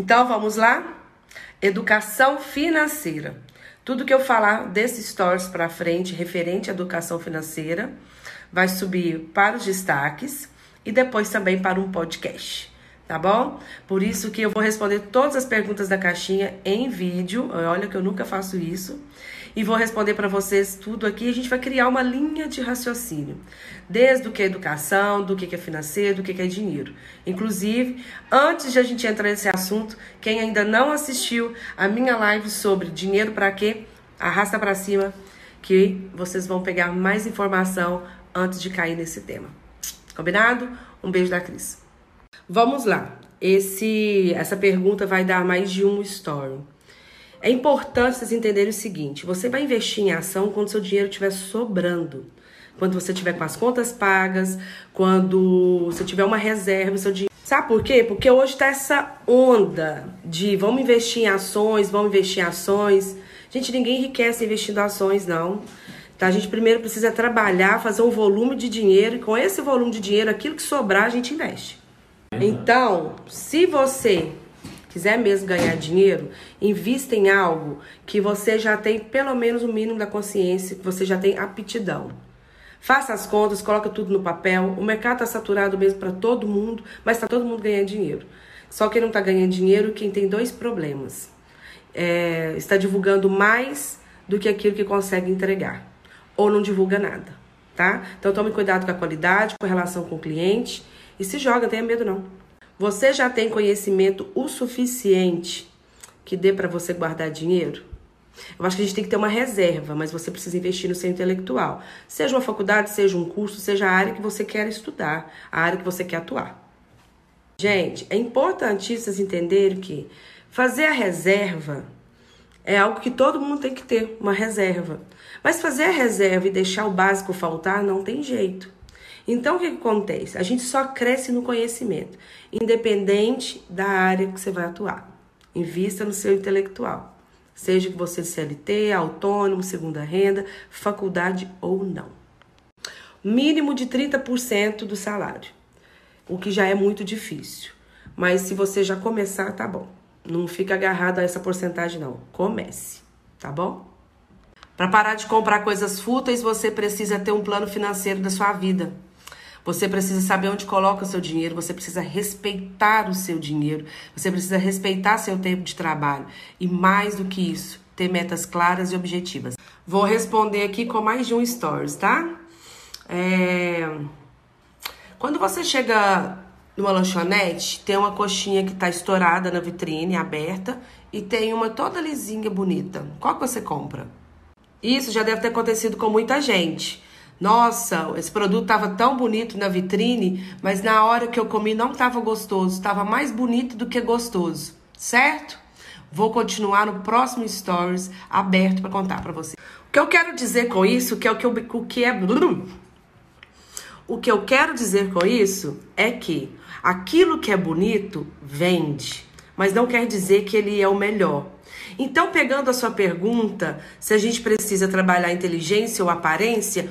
Então vamos lá? Educação financeira. Tudo que eu falar desses stories para frente, referente à educação financeira, vai subir para os destaques e depois também para um podcast, tá bom? Por isso que eu vou responder todas as perguntas da caixinha em vídeo. Olha que eu nunca faço isso e vou responder para vocês tudo aqui. A gente vai criar uma linha de raciocínio, desde o que é educação, do que é financeiro, do que é dinheiro. Inclusive, antes de a gente entrar nesse assunto, quem ainda não assistiu a minha live sobre dinheiro para quê, arrasta para cima que vocês vão pegar mais informação antes de cair nesse tema. Combinado? Um beijo da Cris. Vamos lá. Esse, essa pergunta vai dar mais de um story. É importante vocês entenderem o seguinte: você vai investir em ação quando seu dinheiro estiver sobrando. Quando você tiver com as contas pagas, quando você tiver uma reserva, seu dinheiro. Sabe por quê? Porque hoje tá essa onda de vamos investir em ações, vamos investir em ações. Gente, ninguém enriquece investindo em ações, não. Tá? A gente primeiro precisa trabalhar, fazer um volume de dinheiro, e com esse volume de dinheiro, aquilo que sobrar, a gente investe. Então, se você quiser mesmo ganhar dinheiro, invista em algo que você já tem pelo menos o mínimo da consciência, que você já tem aptidão. Faça as contas, coloca tudo no papel. O mercado está saturado mesmo para todo mundo, mas está todo mundo ganhando dinheiro. Só quem não está ganhando dinheiro, quem tem dois problemas. É, está divulgando mais do que aquilo que consegue entregar. Ou não divulga nada, tá? Então tome cuidado com a qualidade, com a relação com o cliente. E se joga, tenha medo não. Você já tem conhecimento o suficiente que dê para você guardar dinheiro? Eu acho que a gente tem que ter uma reserva, mas você precisa investir no seu intelectual. Seja uma faculdade, seja um curso, seja a área que você quer estudar, a área que você quer atuar. Gente, é importante vocês entenderem que fazer a reserva é algo que todo mundo tem que ter, uma reserva. Mas fazer a reserva e deixar o básico faltar não tem jeito. Então, o que, acontece? A gente só cresce no conhecimento, independente da área que você vai atuar. Invista no seu intelectual. Seja que você CLT, autônomo, segunda renda, faculdade ou não. Mínimo de 30% do salário, o que já é muito difícil. Mas se você já começar, tá bom. Não fica agarrado a essa porcentagem, não. Comece, tá bom? Para parar de comprar coisas fúteis, você precisa ter um plano financeiro da sua vida. Você precisa saber onde coloca o seu dinheiro, você precisa respeitar o seu dinheiro, você precisa respeitar seu tempo de trabalho. E mais do que isso, ter metas claras e objetivas. Vou responder aqui com mais de um stories, tá? É... Quando você chega numa lanchonete, tem uma coxinha que tá estourada na vitrine, aberta, e tem uma toda lisinha, bonita. Qual que você compra? Isso já deve ter acontecido com muita gente. Nossa, esse produto estava tão bonito na vitrine, mas na hora que eu comi não estava gostoso, estava mais bonito do que gostoso, certo? Vou continuar no próximo stories aberto para contar para você. O que eu quero dizer com isso, que é o que, eu, o que é o que eu quero dizer com isso é que aquilo que é bonito vende, mas não quer dizer que ele é o melhor. Então, pegando a sua pergunta, se a gente precisa trabalhar inteligência ou aparência,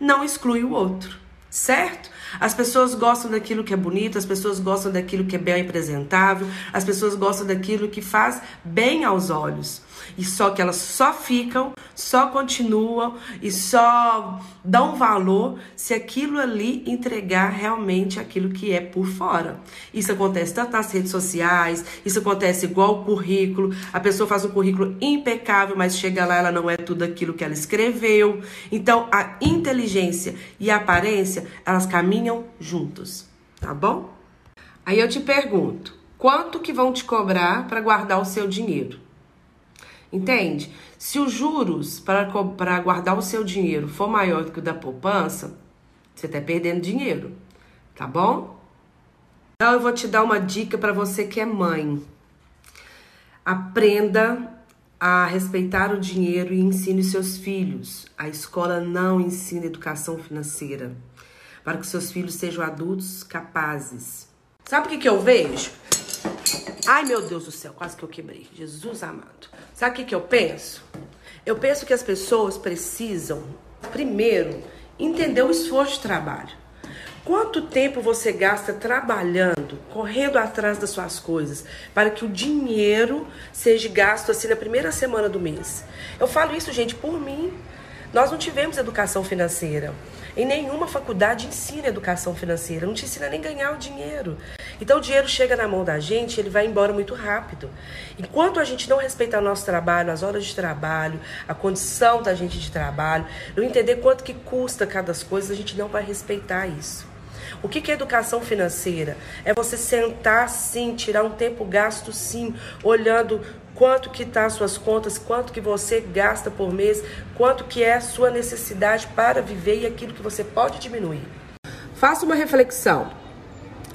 não exclui o outro, certo? As pessoas gostam daquilo que é bonito, as pessoas gostam daquilo que é bem apresentável, as pessoas gostam daquilo que faz bem aos olhos. E só que elas só ficam, só continuam e só dão valor se aquilo ali entregar realmente aquilo que é por fora. Isso acontece tanto nas redes sociais, isso acontece igual o currículo. A pessoa faz um currículo impecável, mas chega lá, ela não é tudo aquilo que ela escreveu. Então, a inteligência e a aparência, elas caminham juntos, tá bom? Aí eu te pergunto, quanto que vão te cobrar para guardar o seu dinheiro? Entende? Se os juros para guardar o seu dinheiro for maior do que o da poupança, você está perdendo dinheiro, tá bom? Então eu vou te dar uma dica para você que é mãe. Aprenda a respeitar o dinheiro e ensine seus filhos. A escola não ensina educação financeira para que seus filhos sejam adultos capazes. Sabe o que, que eu vejo? Ai, meu Deus do céu, quase que eu quebrei. Jesus amado. Sabe o que, que eu penso? Eu penso que as pessoas precisam, primeiro, entender o esforço de trabalho. Quanto tempo você gasta trabalhando, correndo atrás das suas coisas, para que o dinheiro seja gasto assim na primeira semana do mês? Eu falo isso, gente, por mim. Nós não tivemos educação financeira. Em nenhuma faculdade ensina educação financeira, não te ensina nem ganhar o dinheiro. Então o dinheiro chega na mão da gente, ele vai embora muito rápido. Enquanto a gente não respeitar o nosso trabalho, as horas de trabalho, a condição da gente de trabalho, não entender quanto que custa cada coisa, a gente não vai respeitar isso. O que é educação financeira? É você sentar sim, tirar um tempo gasto sim, olhando quanto que tá as suas contas, quanto que você gasta por mês, quanto que é a sua necessidade para viver e aquilo que você pode diminuir. Faça uma reflexão.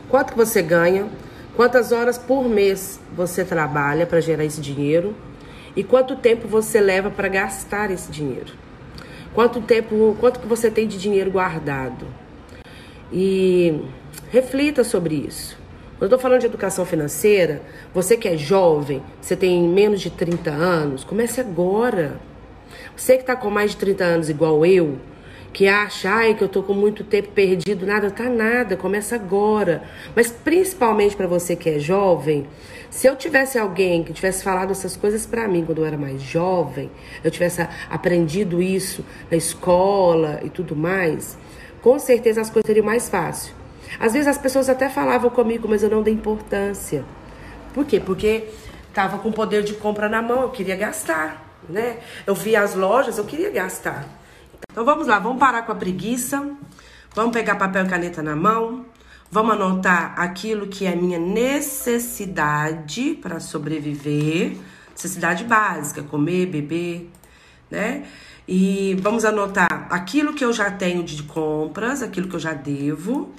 Quanto que você ganha? Quantas horas por mês você trabalha para gerar esse dinheiro? E quanto tempo você leva para gastar esse dinheiro? Quanto tempo, quanto que você tem de dinheiro guardado? E reflita sobre isso. Quando eu estou falando de educação financeira, você que é jovem, você tem menos de 30 anos, comece agora. Você que está com mais de 30 anos igual eu, que acha ai, que eu tô com muito tempo perdido, nada, tá nada, começa agora. Mas principalmente para você que é jovem, se eu tivesse alguém que tivesse falado essas coisas para mim quando eu era mais jovem, eu tivesse aprendido isso na escola e tudo mais, com certeza as coisas seriam mais fácil. Às vezes as pessoas até falavam comigo, mas eu não dei importância. Por quê? Porque tava com poder de compra na mão, eu queria gastar, né? Eu via as lojas, eu queria gastar. Então vamos lá, vamos parar com a preguiça, vamos pegar papel e caneta na mão, vamos anotar aquilo que é minha necessidade para sobreviver, necessidade básica, comer, beber, né? E vamos anotar aquilo que eu já tenho de compras, aquilo que eu já devo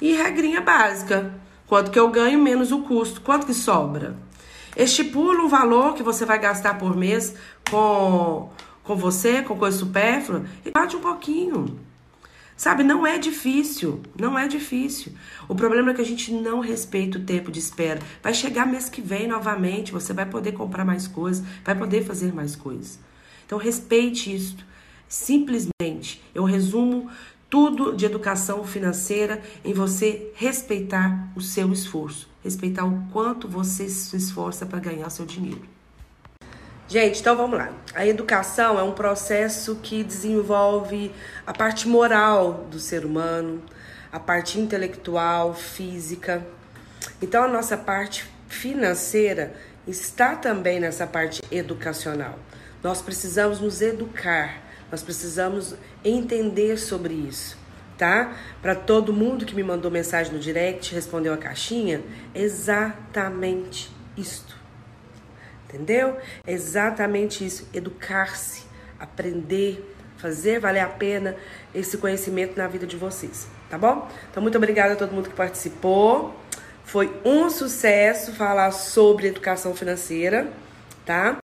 e regrinha básica, quanto que eu ganho menos o custo, quanto que sobra. Estipula um valor que você vai gastar por mês com com você, com coisa supérflua, e bate um pouquinho. Sabe, não é difícil, não é difícil. O problema é que a gente não respeita o tempo de espera. Vai chegar mês que vem novamente, você vai poder comprar mais coisas, vai poder fazer mais coisas. Então respeite isso. Simplesmente, eu resumo tudo de educação financeira em você respeitar o seu esforço, respeitar o quanto você se esforça para ganhar seu dinheiro. Gente, então vamos lá. A educação é um processo que desenvolve a parte moral do ser humano, a parte intelectual, física. Então a nossa parte financeira está também nessa parte educacional. Nós precisamos nos educar, nós precisamos entender sobre isso, tá? Para todo mundo que me mandou mensagem no direct, respondeu a caixinha, exatamente isto. Entendeu? Exatamente isso. Educar-se, aprender, fazer valer a pena esse conhecimento na vida de vocês. Tá bom? Então, muito obrigada a todo mundo que participou. Foi um sucesso falar sobre educação financeira, tá?